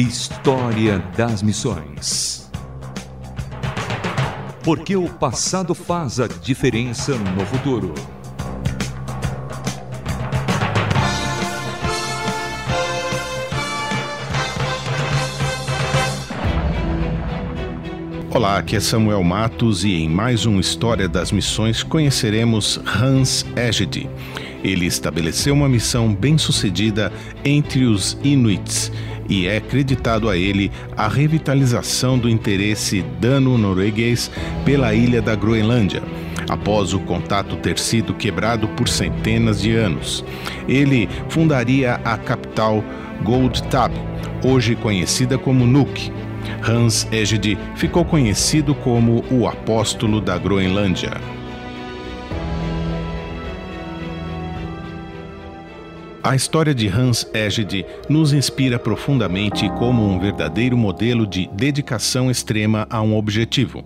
História das Missões. Porque o passado faz a diferença no futuro. Olá, aqui é Samuel Matos e em mais um História das Missões conheceremos Hans Egede. Ele estabeleceu uma missão bem-sucedida entre os Inuits e é acreditado a ele a revitalização do interesse dano-norueguês pela ilha da Groenlândia, após o contato ter sido quebrado por centenas de anos. Ele fundaria a capital Goldtab, hoje conhecida como Nuuk. Hans Egede ficou conhecido como o apóstolo da Groenlândia. A história de Hans Egede nos inspira profundamente como um verdadeiro modelo de dedicação extrema a um objetivo.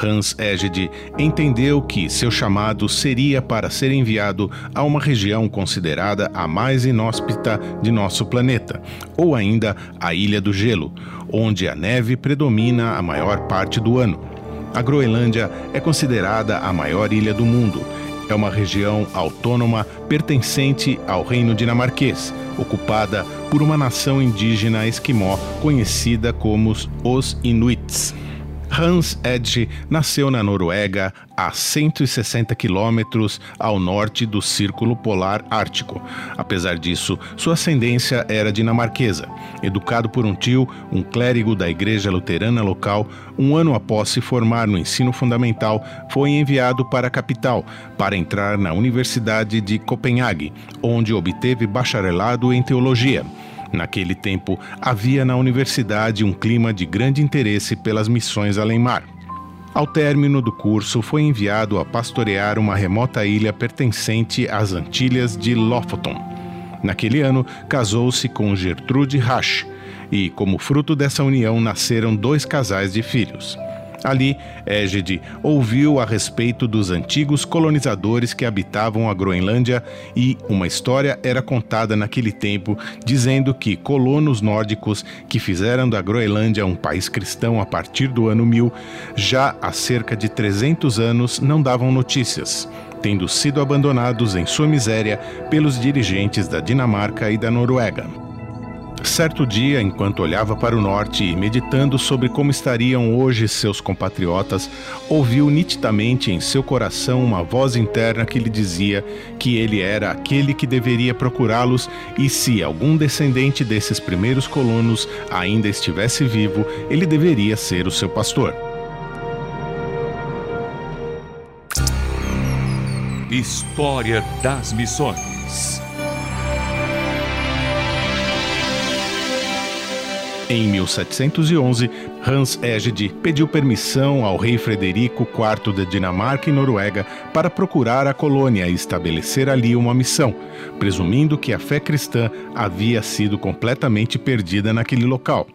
Hans Egede entendeu que seu chamado seria para ser enviado a uma região considerada a mais inóspita de nosso planeta, ou ainda a Ilha do Gelo, onde a neve predomina a maior parte do ano. A Groenlândia é considerada a maior ilha do mundo é uma região autônoma pertencente ao reino dinamarquês, ocupada por uma nação indígena esquimó conhecida como os Inuits. Hans Edge nasceu na Noruega, a 160 quilômetros ao norte do Círculo Polar Ártico. Apesar disso, sua ascendência era dinamarquesa. Educado por um tio, um clérigo da igreja luterana local, um ano após se formar no ensino fundamental, foi enviado para a capital para entrar na Universidade de Copenhague, onde obteve bacharelado em teologia. Naquele tempo, havia na universidade um clima de grande interesse pelas missões além-mar. Ao término do curso, foi enviado a pastorear uma remota ilha pertencente às Antilhas de Lofoten. Naquele ano, casou-se com Gertrude Rasch e, como fruto dessa união, nasceram dois casais de filhos. Ali, Égide ouviu a respeito dos antigos colonizadores que habitavam a Groenlândia e uma história era contada naquele tempo dizendo que colonos nórdicos que fizeram da Groenlândia um país cristão a partir do ano 1000, já há cerca de 300 anos não davam notícias tendo sido abandonados em sua miséria pelos dirigentes da Dinamarca e da Noruega. Certo dia, enquanto olhava para o norte e meditando sobre como estariam hoje seus compatriotas, ouviu nitidamente em seu coração uma voz interna que lhe dizia que ele era aquele que deveria procurá-los e, se algum descendente desses primeiros colonos ainda estivesse vivo, ele deveria ser o seu pastor. História das Missões Em 1711, Hans Egede pediu permissão ao rei Frederico IV da Dinamarca e Noruega para procurar a colônia e estabelecer ali uma missão, presumindo que a fé cristã havia sido completamente perdida naquele local.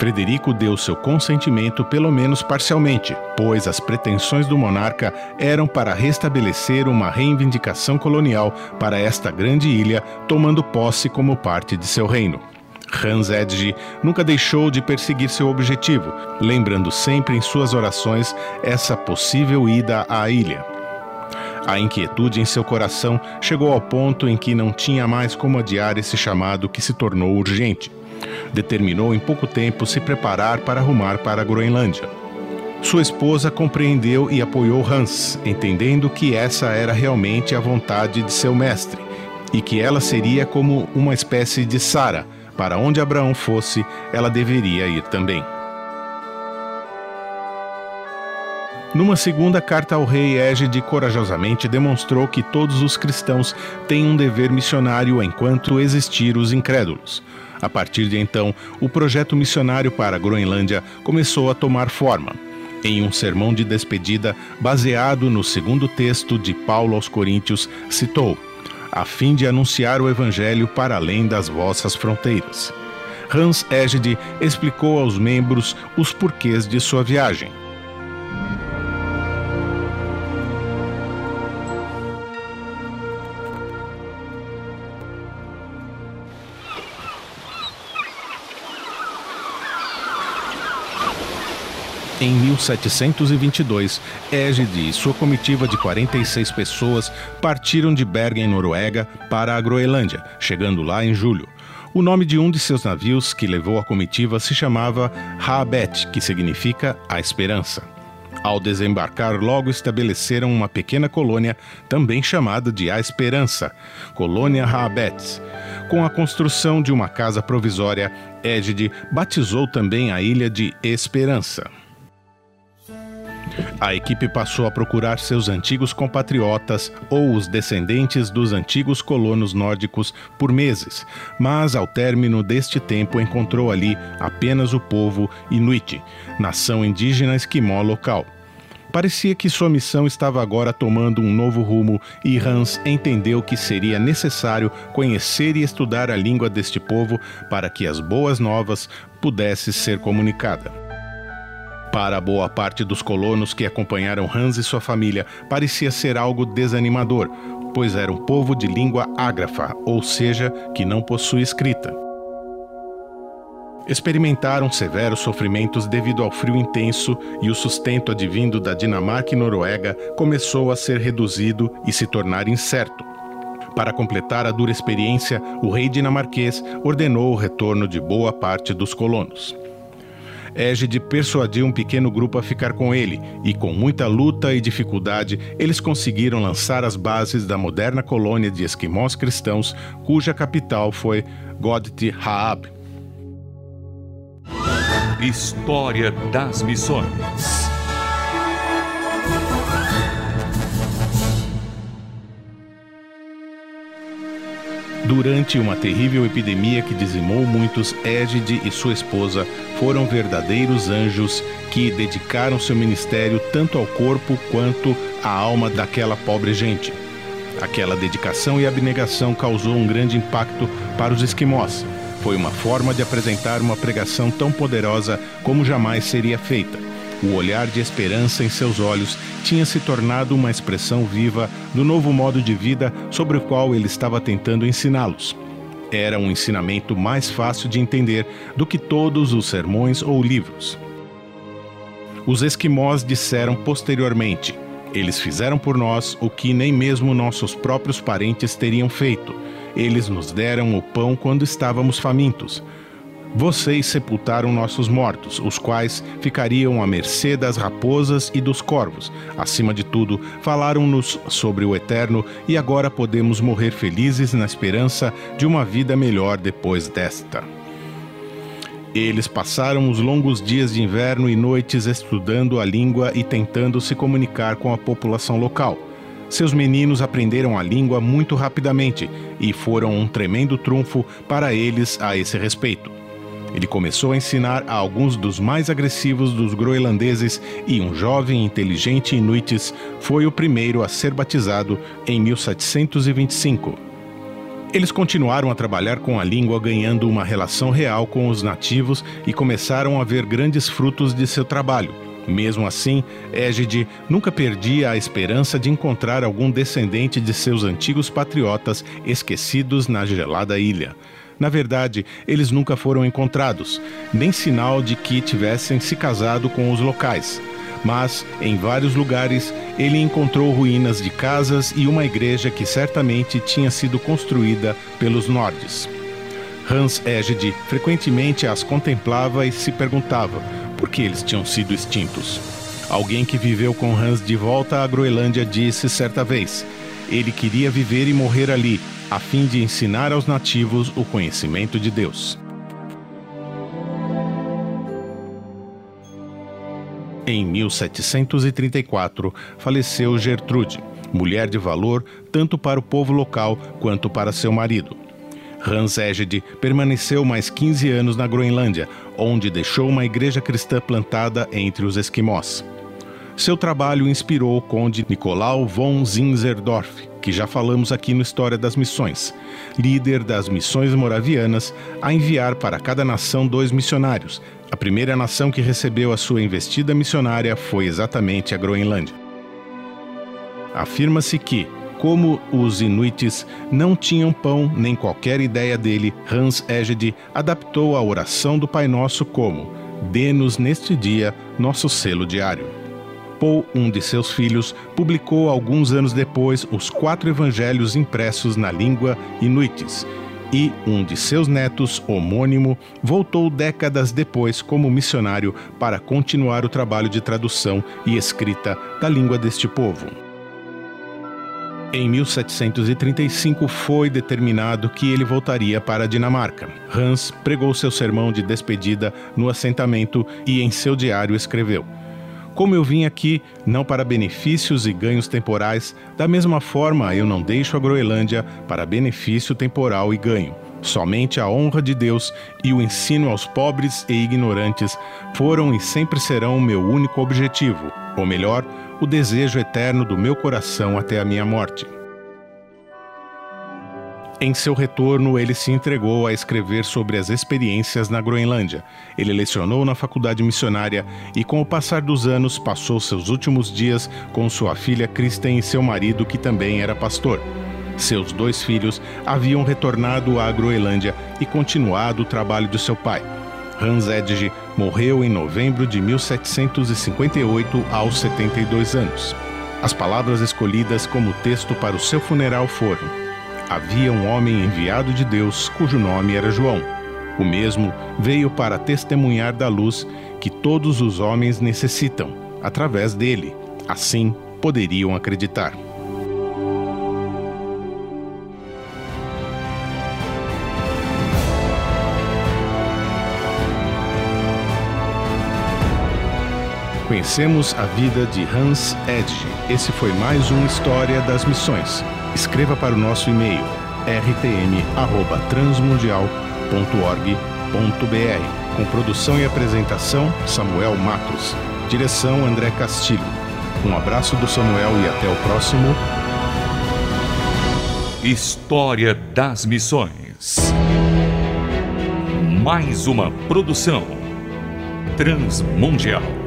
Frederico deu seu consentimento, pelo menos parcialmente, pois as pretensões do monarca eram para restabelecer uma reivindicação colonial para esta grande ilha, tomando posse como parte de seu reino. Hans Edge nunca deixou de perseguir seu objetivo, lembrando sempre em suas orações essa possível ida à ilha. A inquietude em seu coração chegou ao ponto em que não tinha mais como adiar esse chamado que se tornou urgente. Determinou em pouco tempo se preparar para arrumar para a Groenlândia. Sua esposa compreendeu e apoiou Hans, entendendo que essa era realmente a vontade de seu mestre e que ela seria como uma espécie de Sara, para onde Abraão fosse, ela deveria ir também. Numa segunda carta ao rei, Égide corajosamente demonstrou que todos os cristãos têm um dever missionário enquanto existir os incrédulos. A partir de então, o projeto missionário para a Groenlândia começou a tomar forma. Em um sermão de despedida, baseado no segundo texto de Paulo aos Coríntios, citou: a fim de anunciar o Evangelho para além das vossas fronteiras. Hans Egede explicou aos membros os porquês de sua viagem. Em 1722, Égide e sua comitiva de 46 pessoas partiram de Bergen, Noruega, para a Groenlândia, chegando lá em julho. O nome de um de seus navios que levou a comitiva se chamava Haabet, que significa a esperança. Ao desembarcar, logo estabeleceram uma pequena colônia, também chamada de A Esperança, Colônia Haabet. Com a construção de uma casa provisória, Égide batizou também a ilha de Esperança. A equipe passou a procurar seus antigos compatriotas ou os descendentes dos antigos colonos nórdicos por meses, mas ao término deste tempo encontrou ali apenas o povo Inuit, nação indígena esquimó local. Parecia que sua missão estava agora tomando um novo rumo e Hans entendeu que seria necessário conhecer e estudar a língua deste povo para que as boas novas pudessem ser comunicadas. Para boa parte dos colonos que acompanharam Hans e sua família, parecia ser algo desanimador, pois era um povo de língua ágrafa, ou seja, que não possui escrita. Experimentaram severos sofrimentos devido ao frio intenso e o sustento advindo da Dinamarca e Noruega começou a ser reduzido e se tornar incerto. Para completar a dura experiência, o rei dinamarquês ordenou o retorno de boa parte dos colonos. Égide persuadiu um pequeno grupo a ficar com ele, e com muita luta e dificuldade, eles conseguiram lançar as bases da moderna colônia de esquimós cristãos, cuja capital foi Godti Haab. História das Missões Durante uma terrível epidemia que dizimou muitos, Égide e sua esposa foram verdadeiros anjos que dedicaram seu ministério tanto ao corpo quanto à alma daquela pobre gente. Aquela dedicação e abnegação causou um grande impacto para os esquimós. Foi uma forma de apresentar uma pregação tão poderosa como jamais seria feita. O olhar de esperança em seus olhos tinha se tornado uma expressão viva do novo modo de vida sobre o qual ele estava tentando ensiná-los. Era um ensinamento mais fácil de entender do que todos os sermões ou livros. Os esquimós disseram posteriormente: Eles fizeram por nós o que nem mesmo nossos próprios parentes teriam feito. Eles nos deram o pão quando estávamos famintos. Vocês sepultaram nossos mortos, os quais ficariam à mercê das raposas e dos corvos. Acima de tudo, falaram-nos sobre o eterno e agora podemos morrer felizes na esperança de uma vida melhor depois desta. Eles passaram os longos dias de inverno e noites estudando a língua e tentando se comunicar com a população local. Seus meninos aprenderam a língua muito rapidamente e foram um tremendo trunfo para eles a esse respeito. Ele começou a ensinar a alguns dos mais agressivos dos groenlandeses e um jovem inteligente inuites foi o primeiro a ser batizado em 1725. Eles continuaram a trabalhar com a língua, ganhando uma relação real com os nativos e começaram a ver grandes frutos de seu trabalho. Mesmo assim, Égide nunca perdia a esperança de encontrar algum descendente de seus antigos patriotas esquecidos na gelada ilha. Na verdade, eles nunca foram encontrados, nem sinal de que tivessem se casado com os locais. Mas, em vários lugares, ele encontrou ruínas de casas e uma igreja que certamente tinha sido construída pelos nordes. Hans Egede frequentemente as contemplava e se perguntava por que eles tinham sido extintos. Alguém que viveu com Hans de volta à Groenlândia disse certa vez: ele queria viver e morrer ali, a fim de ensinar aos nativos o conhecimento de Deus. Em 1734, faleceu Gertrude, mulher de valor tanto para o povo local quanto para seu marido. Hans Egede permaneceu mais 15 anos na Groenlândia, onde deixou uma igreja cristã plantada entre os esquimós. Seu trabalho inspirou o conde Nicolau von Zinzendorf, que já falamos aqui no História das Missões, líder das missões moravianas, a enviar para cada nação dois missionários. A primeira nação que recebeu a sua investida missionária foi exatamente a Groenlândia. Afirma-se que, como os inuites não tinham pão nem qualquer ideia dele, Hans Egede adaptou a oração do Pai Nosso como dê-nos neste dia nosso selo diário. Paul, um de seus filhos, publicou alguns anos depois os quatro evangelhos impressos na língua inuites, e um de seus netos, homônimo, voltou décadas depois como missionário para continuar o trabalho de tradução e escrita da língua deste povo. Em 1735 foi determinado que ele voltaria para a Dinamarca. Hans pregou seu sermão de despedida no assentamento e em seu diário escreveu: Como eu vim aqui, não para benefícios e ganhos temporais, da mesma forma eu não deixo a Groenlândia para benefício temporal e ganho. Somente a honra de Deus e o ensino aos pobres e ignorantes foram e sempre serão o meu único objetivo, ou melhor, o desejo eterno do meu coração até a minha morte. Em seu retorno, ele se entregou a escrever sobre as experiências na Groenlândia. Ele lecionou na faculdade missionária e, com o passar dos anos, passou seus últimos dias com sua filha Kristen e seu marido, que também era pastor. Seus dois filhos haviam retornado à Groenlândia e continuado o trabalho de seu pai. Hans Edge morreu em novembro de 1758 aos 72 anos. As palavras escolhidas como texto para o seu funeral foram: Havia um homem enviado de Deus cujo nome era João. O mesmo veio para testemunhar da luz que todos os homens necessitam. Através dele, assim poderiam acreditar. Conhecemos a vida de Hans Edge. Esse foi mais um História das Missões. Escreva para o nosso e-mail rtm@transmundial.org.br. Com produção e apresentação Samuel Matos. Direção André Castilho. Um abraço do Samuel e até o próximo História das Missões. Mais uma produção transmundial.